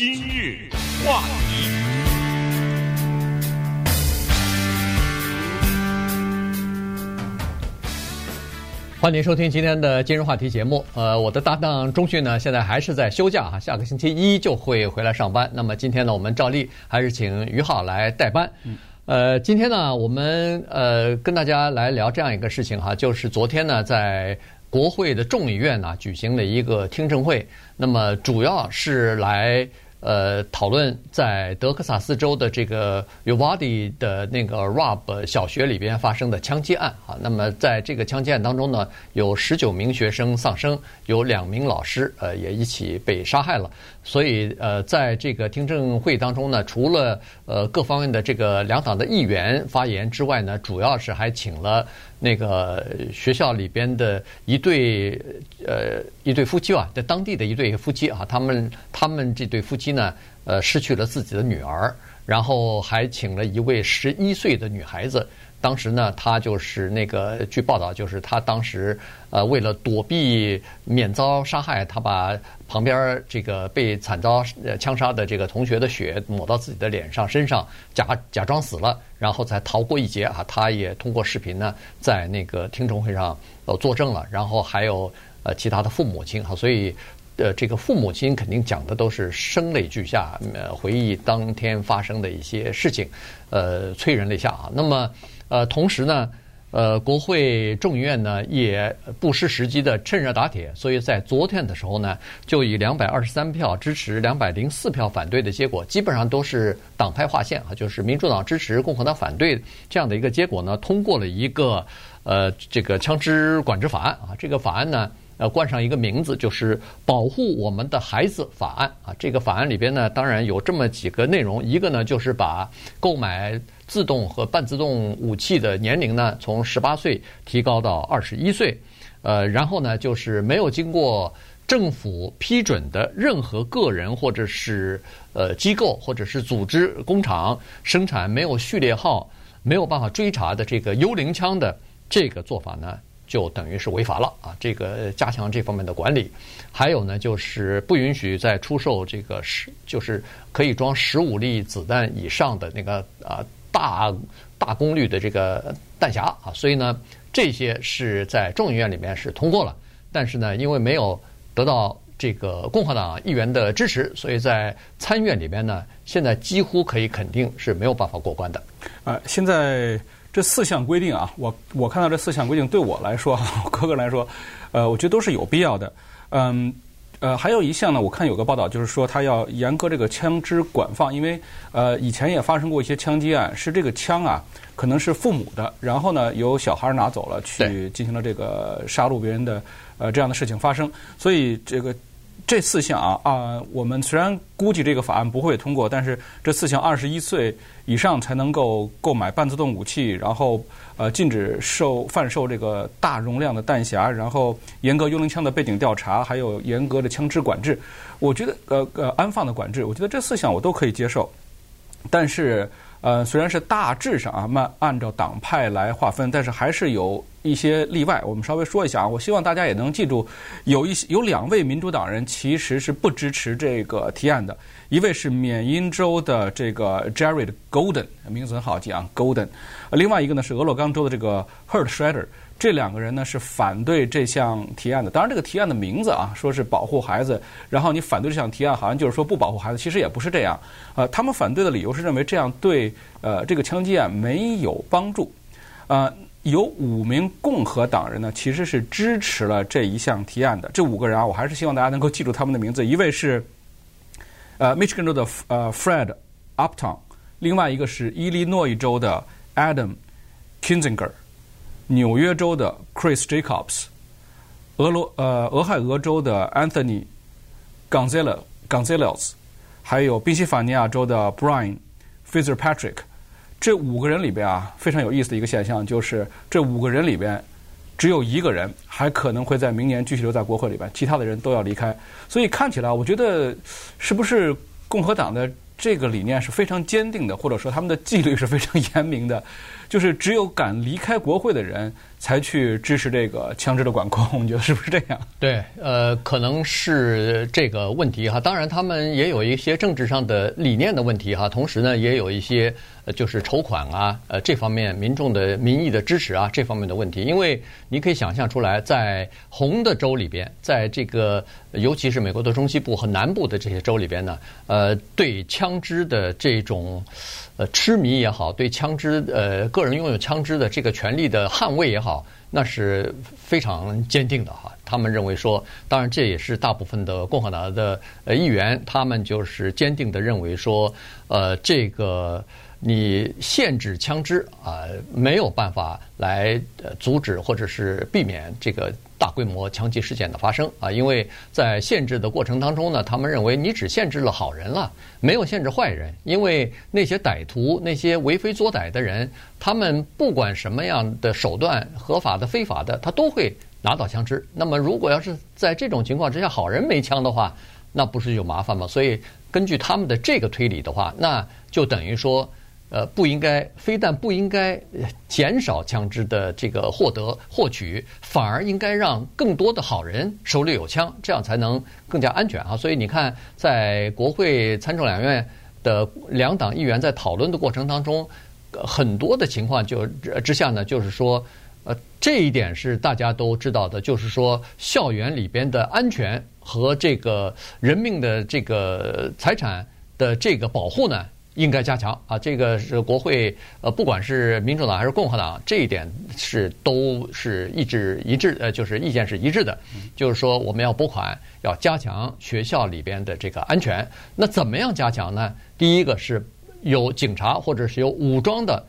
今日话题，欢迎收听今天的今日话题节目。呃，我的搭档钟迅呢，现在还是在休假哈，下个星期一就会回来上班。那么今天呢，我们照例还是请于浩来代班。呃，今天呢，我们呃跟大家来聊这样一个事情哈，就是昨天呢，在国会的众议院呢举行了一个听证会，那么主要是来。呃，讨论在德克萨斯州的这个 Uvalde 的那个 Robb 小学里边发生的枪击案啊，那么在这个枪击案当中呢，有十九名学生丧生，有两名老师呃也一起被杀害了。所以呃，在这个听证会当中呢，除了呃各方面的这个两党的议员发言之外呢，主要是还请了。那个学校里边的一对呃一对夫妻啊，在当地的一对夫妻啊，他们他们这对夫妻呢，呃失去了自己的女儿，然后还请了一位十一岁的女孩子。当时呢，他就是那个，据报道，就是他当时呃，为了躲避免遭杀害，他把旁边这个被惨遭枪杀的这个同学的血抹到自己的脸上、身上，假假装死了，然后才逃过一劫啊！他也通过视频呢，在那个听证会上呃作证了，然后还有呃其他的父母亲哈，所以呃这个父母亲肯定讲的都是声泪俱下，呃回忆当天发生的一些事情，呃催人泪下啊。那么。呃，同时呢，呃，国会众议院呢也不失时机的趁热打铁，所以在昨天的时候呢，就以两百二十三票支持、两百零四票反对的结果，基本上都是党派划线啊，就是民主党支持、共和党反对这样的一个结果呢，通过了一个呃这个枪支管制法案啊，这个法案呢。呃，冠上一个名字就是《保护我们的孩子法案》啊。这个法案里边呢，当然有这么几个内容。一个呢，就是把购买自动和半自动武器的年龄呢，从十八岁提高到二十一岁。呃，然后呢，就是没有经过政府批准的任何个人或者是呃机构或者是组织工厂生产没有序列号、没有办法追查的这个幽灵枪的这个做法呢。就等于是违法了啊！这个加强这方面的管理，还有呢，就是不允许再出售这个十，就是可以装十五粒子弹以上的那个啊大大功率的这个弹匣啊。所以呢，这些是在众议院里面是通过了，但是呢，因为没有得到这个共和党议员的支持，所以在参议院里边呢，现在几乎可以肯定是没有办法过关的。啊，现在。这四项规定啊，我我看到这四项规定对我来说，我个人来说，呃，我觉得都是有必要的。嗯，呃，还有一项呢，我看有个报道，就是说他要严格这个枪支管放，因为呃，以前也发生过一些枪击案，是这个枪啊，可能是父母的，然后呢，有小孩拿走了，去进行了这个杀戮别人的呃这样的事情发生，所以这个。这四项啊啊，我们虽然估计这个法案不会通过，但是这四项二十一岁以上才能够购买半自动武器，然后呃禁止售贩售这个大容量的弹匣，然后严格幽灵枪的背景调查，还有严格的枪支管制。我觉得呃呃安放的管制，我觉得这四项我都可以接受，但是。呃，虽然是大致上啊，按按照党派来划分，但是还是有一些例外。我们稍微说一下啊，我希望大家也能记住，有一些有两位民主党人其实是不支持这个提案的，一位是缅因州的这个 Jared Golden，名字很好记啊，Golden，另外一个呢是俄勒冈州的这个 Hurt Schrader。这两个人呢是反对这项提案的。当然，这个提案的名字啊，说是保护孩子，然后你反对这项提案，好像就是说不保护孩子。其实也不是这样。呃，他们反对的理由是认为这样对呃这个枪击案没有帮助。呃，有五名共和党人呢，其实是支持了这一项提案的。这五个人啊，我还是希望大家能够记住他们的名字。一位是呃 Michigan 州的呃 Fred Upton，另外一个是伊利诺伊州的 Adam Kinzinger。纽约州的 Chris Jacobs，俄罗呃俄亥俄州的 Anthony Gonzalez Gonzalez，还有宾夕法尼亚州的 Brian Fitzpatrick，这五个人里边啊，非常有意思的一个现象就是，这五个人里边只有一个人还可能会在明年继续留在国会里边，其他的人都要离开。所以看起来，我觉得是不是共和党的这个理念是非常坚定的，或者说他们的纪律是非常严明的，就是只有敢离开国会的人才去支持这个枪支的管控，你觉得是不是这样？对，呃，可能是这个问题哈。当然，他们也有一些政治上的理念的问题哈，同时呢，也有一些呃，就是筹款啊，呃，这方面民众的民意的支持啊，这方面的问题。因为你可以想象出来，在红的州里边，在这个尤其是美国的中西部和南部的这些州里边呢，呃，对枪支的这种。呃，痴迷也好，对枪支呃个人拥有枪支的这个权利的捍卫也好，那是非常坚定的哈。他们认为说，当然这也是大部分的共和党的呃议员，他们就是坚定的认为说，呃，这个你限制枪支啊，没有办法来阻止或者是避免这个。大规模枪击事件的发生啊，因为在限制的过程当中呢，他们认为你只限制了好人了，没有限制坏人。因为那些歹徒、那些为非作歹的人，他们不管什么样的手段，合法的、非法的，他都会拿到枪支。那么，如果要是在这种情况之下，好人没枪的话，那不是就麻烦吗？所以，根据他们的这个推理的话，那就等于说。呃，不应该，非但不应该减少枪支的这个获得获取，反而应该让更多的好人手里有枪，这样才能更加安全啊！所以你看，在国会参众两院的两党议员在讨论的过程当中，很多的情况就之下呢，就是说，呃，这一点是大家都知道的，就是说，校园里边的安全和这个人命的这个财产的这个保护呢。应该加强啊！这个是国会呃，不管是民主党还是共和党，这一点是都是一致一致呃，就是意见是一致的。就是说，我们要拨款，要加强学校里边的这个安全。那怎么样加强呢？第一个是有警察或者是有武装的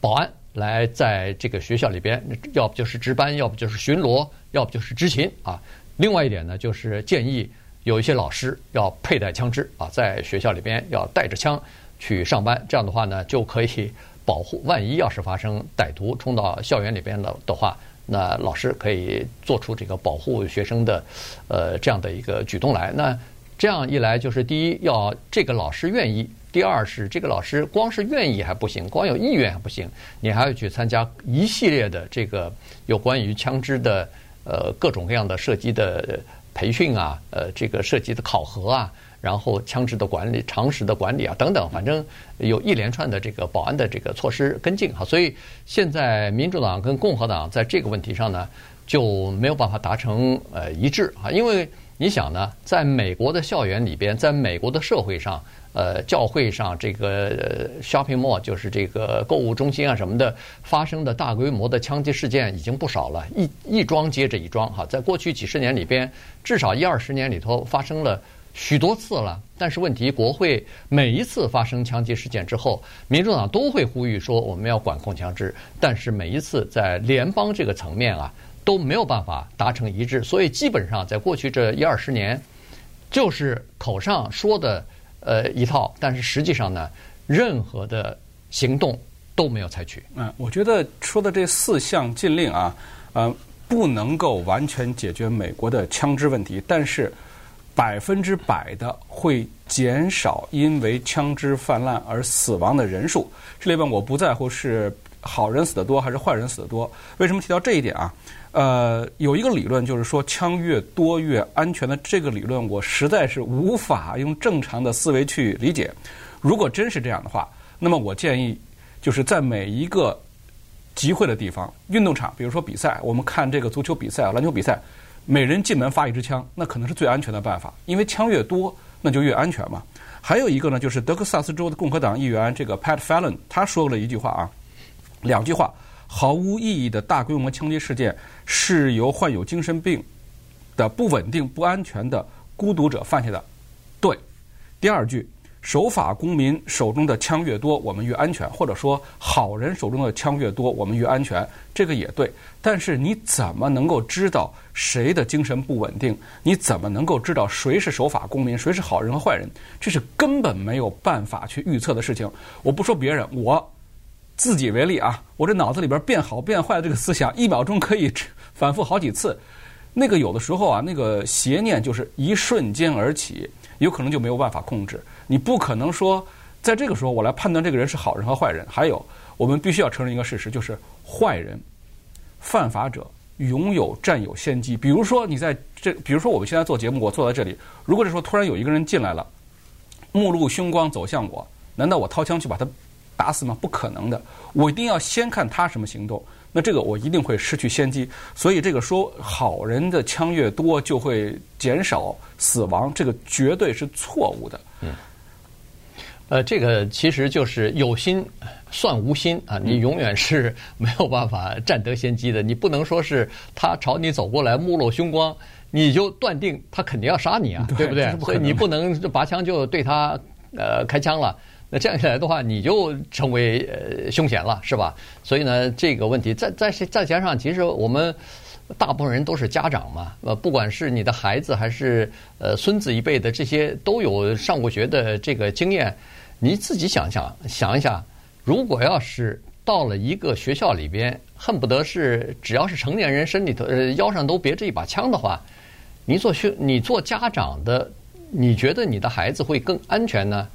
保安来在这个学校里边，要不就是值班，要不就是巡逻，要不就是执勤啊。另外一点呢，就是建议有一些老师要佩戴枪支啊，在学校里边要带着枪。去上班，这样的话呢，就可以保护。万一要是发生歹徒冲到校园里边的的话，那老师可以做出这个保护学生的，呃，这样的一个举动来。那这样一来，就是第一要这个老师愿意；第二是这个老师光是愿意还不行，光有意愿还不行，你还要去参加一系列的这个有关于枪支的呃各种各样的射击的培训啊，呃，这个射击的考核啊。然后枪支的管理、常识的管理啊等等，反正有一连串的这个保安的这个措施跟进哈，所以现在民主党跟共和党在这个问题上呢就没有办法达成呃一致啊，因为你想呢，在美国的校园里边，在美国的社会上，呃，教会上这个 shopping mall 就是这个购物中心啊什么的发生的大规模的枪击事件已经不少了，一一桩接着一桩哈，在过去几十年里边，至少一二十年里头发生了。许多次了，但是问题，国会每一次发生枪击事件之后，民主党都会呼吁说我们要管控枪支，但是每一次在联邦这个层面啊都没有办法达成一致，所以基本上在过去这一二十年，就是口上说的呃一套，但是实际上呢，任何的行动都没有采取。嗯，我觉得说的这四项禁令啊，呃，不能够完全解决美国的枪支问题，但是。百分之百的会减少因为枪支泛滥而死亡的人数。这里边我不在乎是好人死得多还是坏人死得多。为什么提到这一点啊？呃，有一个理论就是说，枪越多越安全的这个理论，我实在是无法用正常的思维去理解。如果真是这样的话，那么我建议就是在每一个集会的地方，运动场，比如说比赛，我们看这个足球比赛，篮球比赛。每人进门发一支枪，那可能是最安全的办法，因为枪越多，那就越安全嘛。还有一个呢，就是德克萨斯州的共和党议员这个 Pat Fallon，他说了一句话啊，两句话，毫无意义的大规模枪击事件是由患有精神病的不稳定、不安全的孤独者犯下的。对，第二句。守法公民手中的枪越多，我们越安全；或者说，好人手中的枪越多，我们越安全。这个也对。但是你怎么能够知道谁的精神不稳定？你怎么能够知道谁是守法公民，谁是好人和坏人？这是根本没有办法去预测的事情。我不说别人，我自己为例啊，我这脑子里边变好变坏的这个思想，一秒钟可以反复好几次。那个有的时候啊，那个邪念就是一瞬间而起。有可能就没有办法控制。你不可能说在这个时候我来判断这个人是好人和坏人。还有，我们必须要承认一个事实，就是坏人、犯法者拥有占有先机。比如说你在这，比如说我们现在做节目，我坐在这里，如果这时候突然有一个人进来了，目露凶光走向我，难道我掏枪去把他打死吗？不可能的，我一定要先看他什么行动。那这个我一定会失去先机，所以这个说好人的枪越多就会减少死亡，这个绝对是错误的。嗯，呃，这个其实就是有心算无心啊，你永远是没有办法占得先机的。你不能说是他朝你走过来目露凶光，你就断定他肯定要杀你啊，对，对不对？所以你不能拔枪就对他呃开枪了。那这样一来的话，你就成为呃凶险了，是吧？所以呢，这个问题再再再加上，其实我们大部分人都是家长嘛，呃，不管是你的孩子还是呃孙子一辈的，这些都有上过学的这个经验。你自己想想想一想，如果要是到了一个学校里边，恨不得是只要是成年人身里头呃腰上都别着一把枪的话，你做学你做家长的，你觉得你的孩子会更安全呢？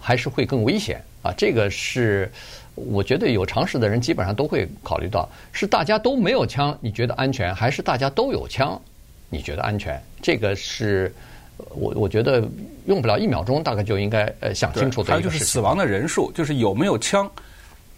还是会更危险啊！这个是我觉得有常识的人基本上都会考虑到，是大家都没有枪，你觉得安全，还是大家都有枪，你觉得安全？这个是我我觉得用不了一秒钟，大概就应该呃想清楚。还有就是死亡的人数，就是有没有枪。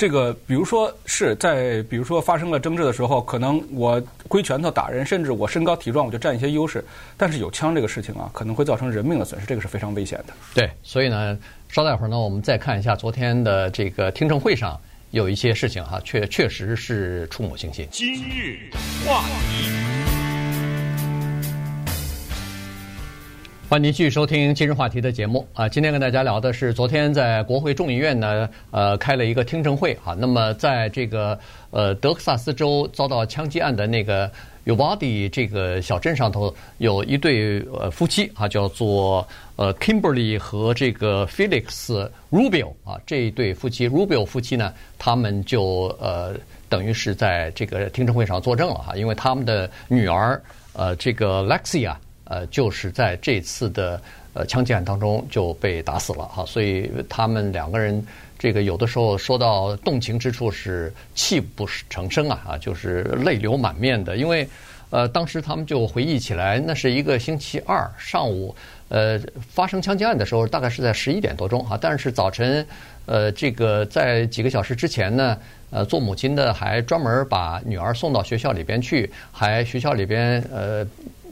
这个，比如说是在，比如说发生了争执的时候，可能我挥拳头打人，甚至我身高体壮，我就占一些优势。但是有枪这个事情啊，可能会造成人命的损失，这个是非常危险的。对，所以呢，稍待会儿呢，我们再看一下昨天的这个听证会上有一些事情哈，确确实是触目惊心。今日话题。欢迎您继续收听今日话题的节目啊！今天跟大家聊的是昨天在国会众议院呢，呃，开了一个听证会啊。那么在这个呃德克萨斯州遭到枪击案的那个 u v a d 这个小镇上头，有一对呃夫妻啊，叫做呃 Kimberly 和这个 Felix Rubio 啊，这一对夫妻 Rubio 夫妻呢，他们就呃等于是在这个听证会上作证了哈，因为他们的女儿呃这个 Lexia。呃，就是在这次的呃枪击案当中就被打死了哈，所以他们两个人这个有的时候说到动情之处是泣不成声啊啊，就是泪流满面的，因为呃当时他们就回忆起来，那是一个星期二上午，呃发生枪击案的时候大概是在十一点多钟哈，但是早晨呃这个在几个小时之前呢，呃做母亲的还专门把女儿送到学校里边去，还学校里边呃。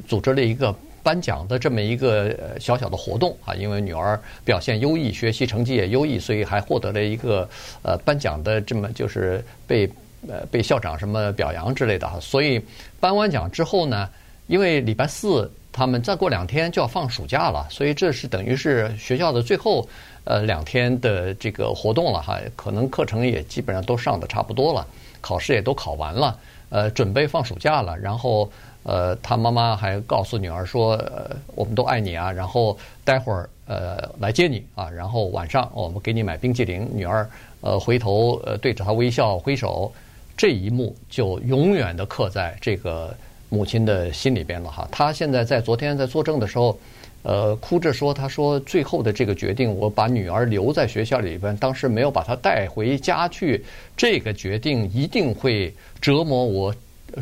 组织了一个颁奖的这么一个小小的活动啊，因为女儿表现优异，学习成绩也优异，所以还获得了一个呃颁奖的这么就是被呃被校长什么表扬之类的哈。所以颁完奖之后呢，因为礼拜四他们再过两天就要放暑假了，所以这是等于是学校的最后呃两天的这个活动了哈。可能课程也基本上都上的差不多了，考试也都考完了，呃，准备放暑假了，然后。呃，他妈妈还告诉女儿说：“呃，我们都爱你啊，然后待会儿呃来接你啊，然后晚上我们给你买冰激凌。”女儿呃回头呃对着他微笑挥手，这一幕就永远的刻在这个母亲的心里边了哈。她现在在昨天在作证的时候，呃哭着说：“她说最后的这个决定，我把女儿留在学校里边，当时没有把她带回家去，这个决定一定会折磨我。”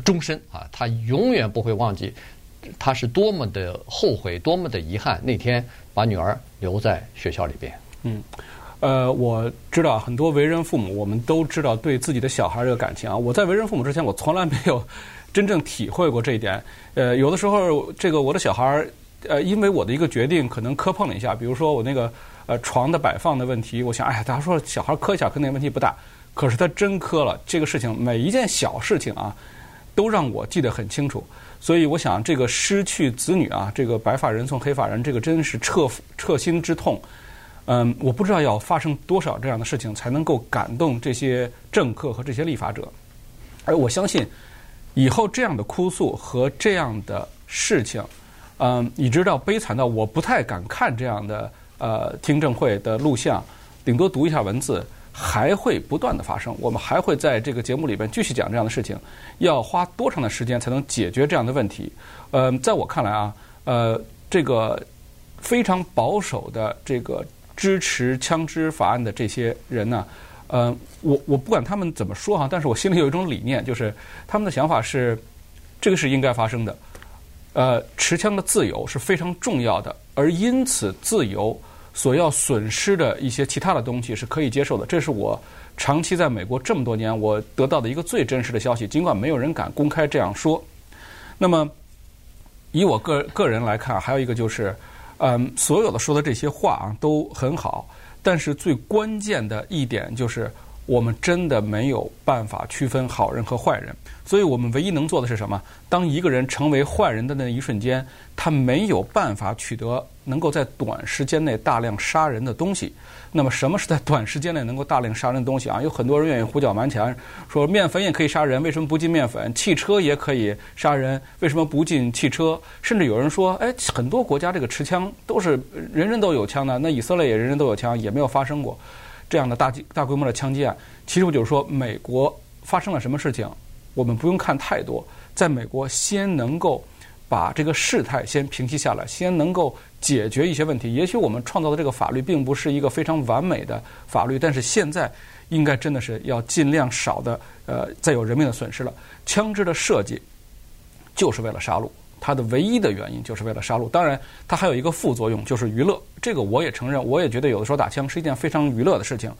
终身啊，她永远不会忘记，她是多么的后悔，多么的遗憾，那天把女儿留在学校里边。嗯，呃，我知道很多为人父母，我们都知道对自己的小孩这个感情啊。我在为人父母之前，我从来没有真正体会过这一点。呃，有的时候，这个我的小孩，呃，因为我的一个决定，可能磕碰了一下，比如说我那个呃床的摆放的问题，我想，哎呀，大家说小孩磕一下，可能问题不大，可是他真磕了。这个事情，每一件小事情啊。都让我记得很清楚，所以我想这个失去子女啊，这个白发人送黑发人，这个真是彻彻心之痛。嗯，我不知道要发生多少这样的事情才能够感动这些政客和这些立法者，而我相信以后这样的哭诉和这样的事情，嗯，你知道悲惨到我不太敢看这样的呃听证会的录像，顶多读一下文字。还会不断的发生，我们还会在这个节目里边继续讲这样的事情。要花多长的时间才能解决这样的问题？嗯，在我看来啊，呃，这个非常保守的这个支持枪支法案的这些人呢，呃，我我不管他们怎么说哈，但是我心里有一种理念，就是他们的想法是，这个是应该发生的。呃，持枪的自由是非常重要的，而因此自由所要损失的一些其他的东西是可以接受的。这是我长期在美国这么多年我得到的一个最真实的消息，尽管没有人敢公开这样说。那么，以我个个人来看，还有一个就是，嗯，所有的说的这些话啊都很好，但是最关键的一点就是。我们真的没有办法区分好人和坏人，所以我们唯一能做的是什么？当一个人成为坏人的那一瞬间，他没有办法取得能够在短时间内大量杀人的东西。那么，什么是在短时间内能够大量杀人的东西啊？有很多人愿意胡搅蛮缠，说面粉也可以杀人，为什么不进面粉？汽车也可以杀人，为什么不进汽车？甚至有人说，哎，很多国家这个持枪都是人人都有枪的，那以色列也人人都有枪，也没有发生过。这样的大大规模的枪击案，其实就是说，美国发生了什么事情，我们不用看太多，在美国先能够把这个事态先平息下来，先能够解决一些问题。也许我们创造的这个法律并不是一个非常完美的法律，但是现在应该真的是要尽量少的呃再有人命的损失了。枪支的设计就是为了杀戮。它的唯一的原因就是为了杀戮，当然它还有一个副作用，就是娱乐。这个我也承认，我也觉得有的时候打枪是一件非常娱乐的事情。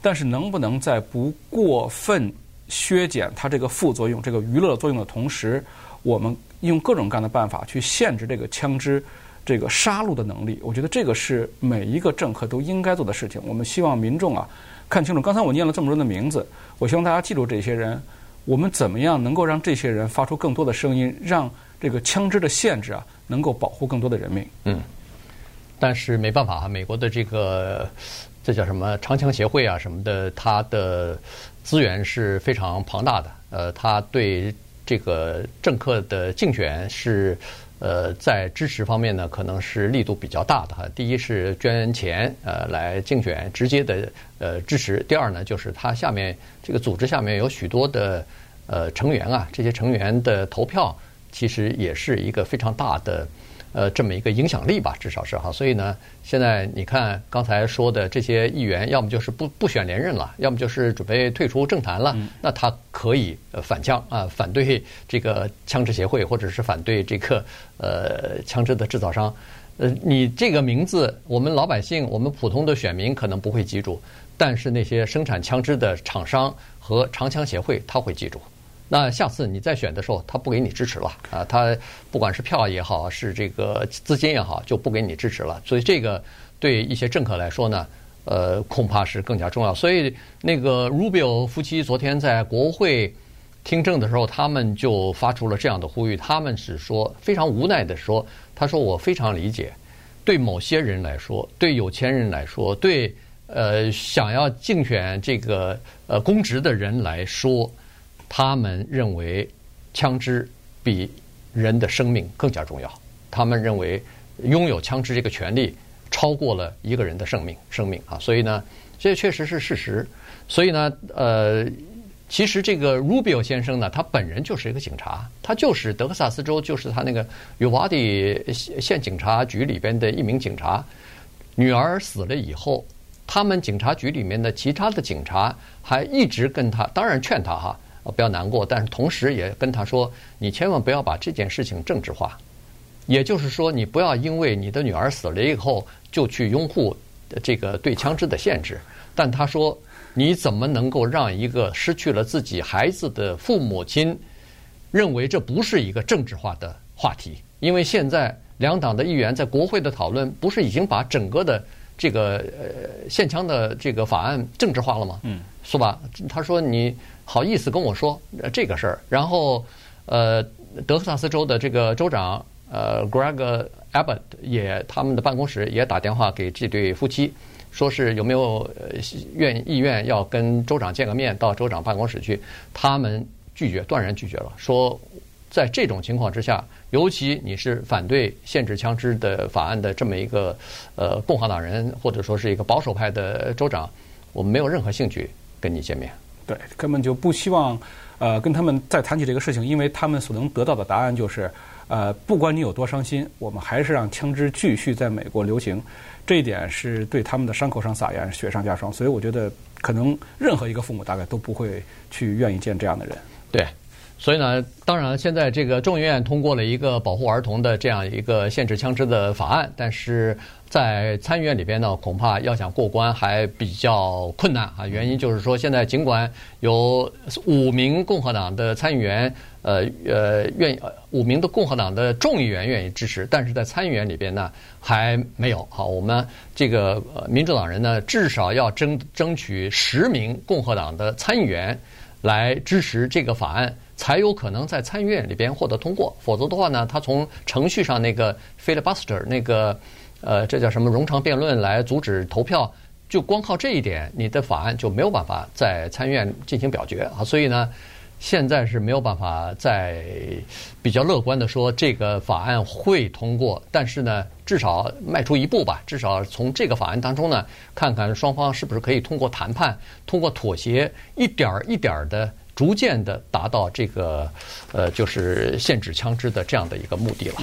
但是能不能在不过分削减它这个副作用、这个娱乐作用的同时，我们用各种各样的办法去限制这个枪支这个杀戮的能力？我觉得这个是每一个政客都应该做的事情。我们希望民众啊看清楚。刚才我念了这么多人的名字，我希望大家记住这些人。我们怎么样能够让这些人发出更多的声音，让这个枪支的限制啊，能够保护更多的人命。嗯，但是没办法啊，美国的这个这叫什么长枪协会啊什么的，它的资源是非常庞大的。呃，它对这个政客的竞选是呃在支持方面呢，可能是力度比较大的哈。第一是捐钱呃来竞选，直接的呃支持。第二呢，就是它下面这个组织下面有许多的呃成员啊，这些成员的投票。其实也是一个非常大的，呃，这么一个影响力吧，至少是哈。所以呢，现在你看刚才说的这些议员，要么就是不不选连任了，要么就是准备退出政坛了。那他可以反枪啊，反对这个枪支协会，或者是反对这个呃枪支的制造商。呃，你这个名字，我们老百姓，我们普通的选民可能不会记住，但是那些生产枪支的厂商和长枪协会，他会记住。那下次你再选的时候，他不给你支持了啊！他不管是票也好，是这个资金也好，就不给你支持了。所以这个对一些政客来说呢，呃，恐怕是更加重要。所以那个 Rubio 夫妻昨天在国会听证的时候，他们就发出了这样的呼吁。他们是说非常无奈的说：“他说我非常理解，对某些人来说，对有钱人来说，对呃想要竞选这个呃公职的人来说。”他们认为枪支比人的生命更加重要。他们认为拥有枪支这个权利超过了一个人的生命，生命啊！所以呢，这确实是事实。所以呢，呃，其实这个 Rubio 先生呢，他本人就是一个警察，他就是德克萨斯州，就是他那个 Uvalde 县警察局里边的一名警察。女儿死了以后，他们警察局里面的其他的警察还一直跟他，当然劝他哈。不要难过，但是同时也跟他说，你千万不要把这件事情政治化。也就是说，你不要因为你的女儿死了以后就去拥护这个对枪支的限制。但他说，你怎么能够让一个失去了自己孩子的父母亲认为这不是一个政治化的话题？因为现在两党的议员在国会的讨论，不是已经把整个的这个呃限枪的这个法案政治化了吗？嗯，是吧？他说你。好意思跟我说这个事儿，然后呃，德克萨斯州的这个州长呃，Greg Abbott 也他们的办公室也打电话给这对夫妻，说是有没有愿意愿要跟州长见个面，到州长办公室去，他们拒绝，断然拒绝了，说在这种情况之下，尤其你是反对限制枪支的法案的这么一个呃共和党人，或者说是一个保守派的州长，我们没有任何兴趣跟你见面。对，根本就不希望，呃，跟他们再谈起这个事情，因为他们所能得到的答案就是，呃，不管你有多伤心，我们还是让枪支继续在美国流行。这一点是对他们的伤口上撒盐，雪上加霜。所以我觉得，可能任何一个父母大概都不会去愿意见这样的人。对。所以呢，当然，现在这个众议院通过了一个保护儿童的这样一个限制枪支的法案，但是在参议院里边呢，恐怕要想过关还比较困难啊。原因就是说，现在尽管有五名共和党的参议员，呃呃愿意，五名的共和党的众议员愿意支持，但是在参议院里边呢，还没有。好，我们这个民主党人呢，至少要争争取十名共和党的参议员来支持这个法案。才有可能在参议院里边获得通过，否则的话呢，他从程序上那个 filibuster 那个呃，这叫什么冗长辩论来阻止投票，就光靠这一点，你的法案就没有办法在参议院进行表决啊。所以呢，现在是没有办法在比较乐观的说这个法案会通过，但是呢，至少迈出一步吧，至少从这个法案当中呢，看看双方是不是可以通过谈判、通过妥协，一点儿一点儿的。逐渐的达到这个，呃，就是限制枪支的这样的一个目的了。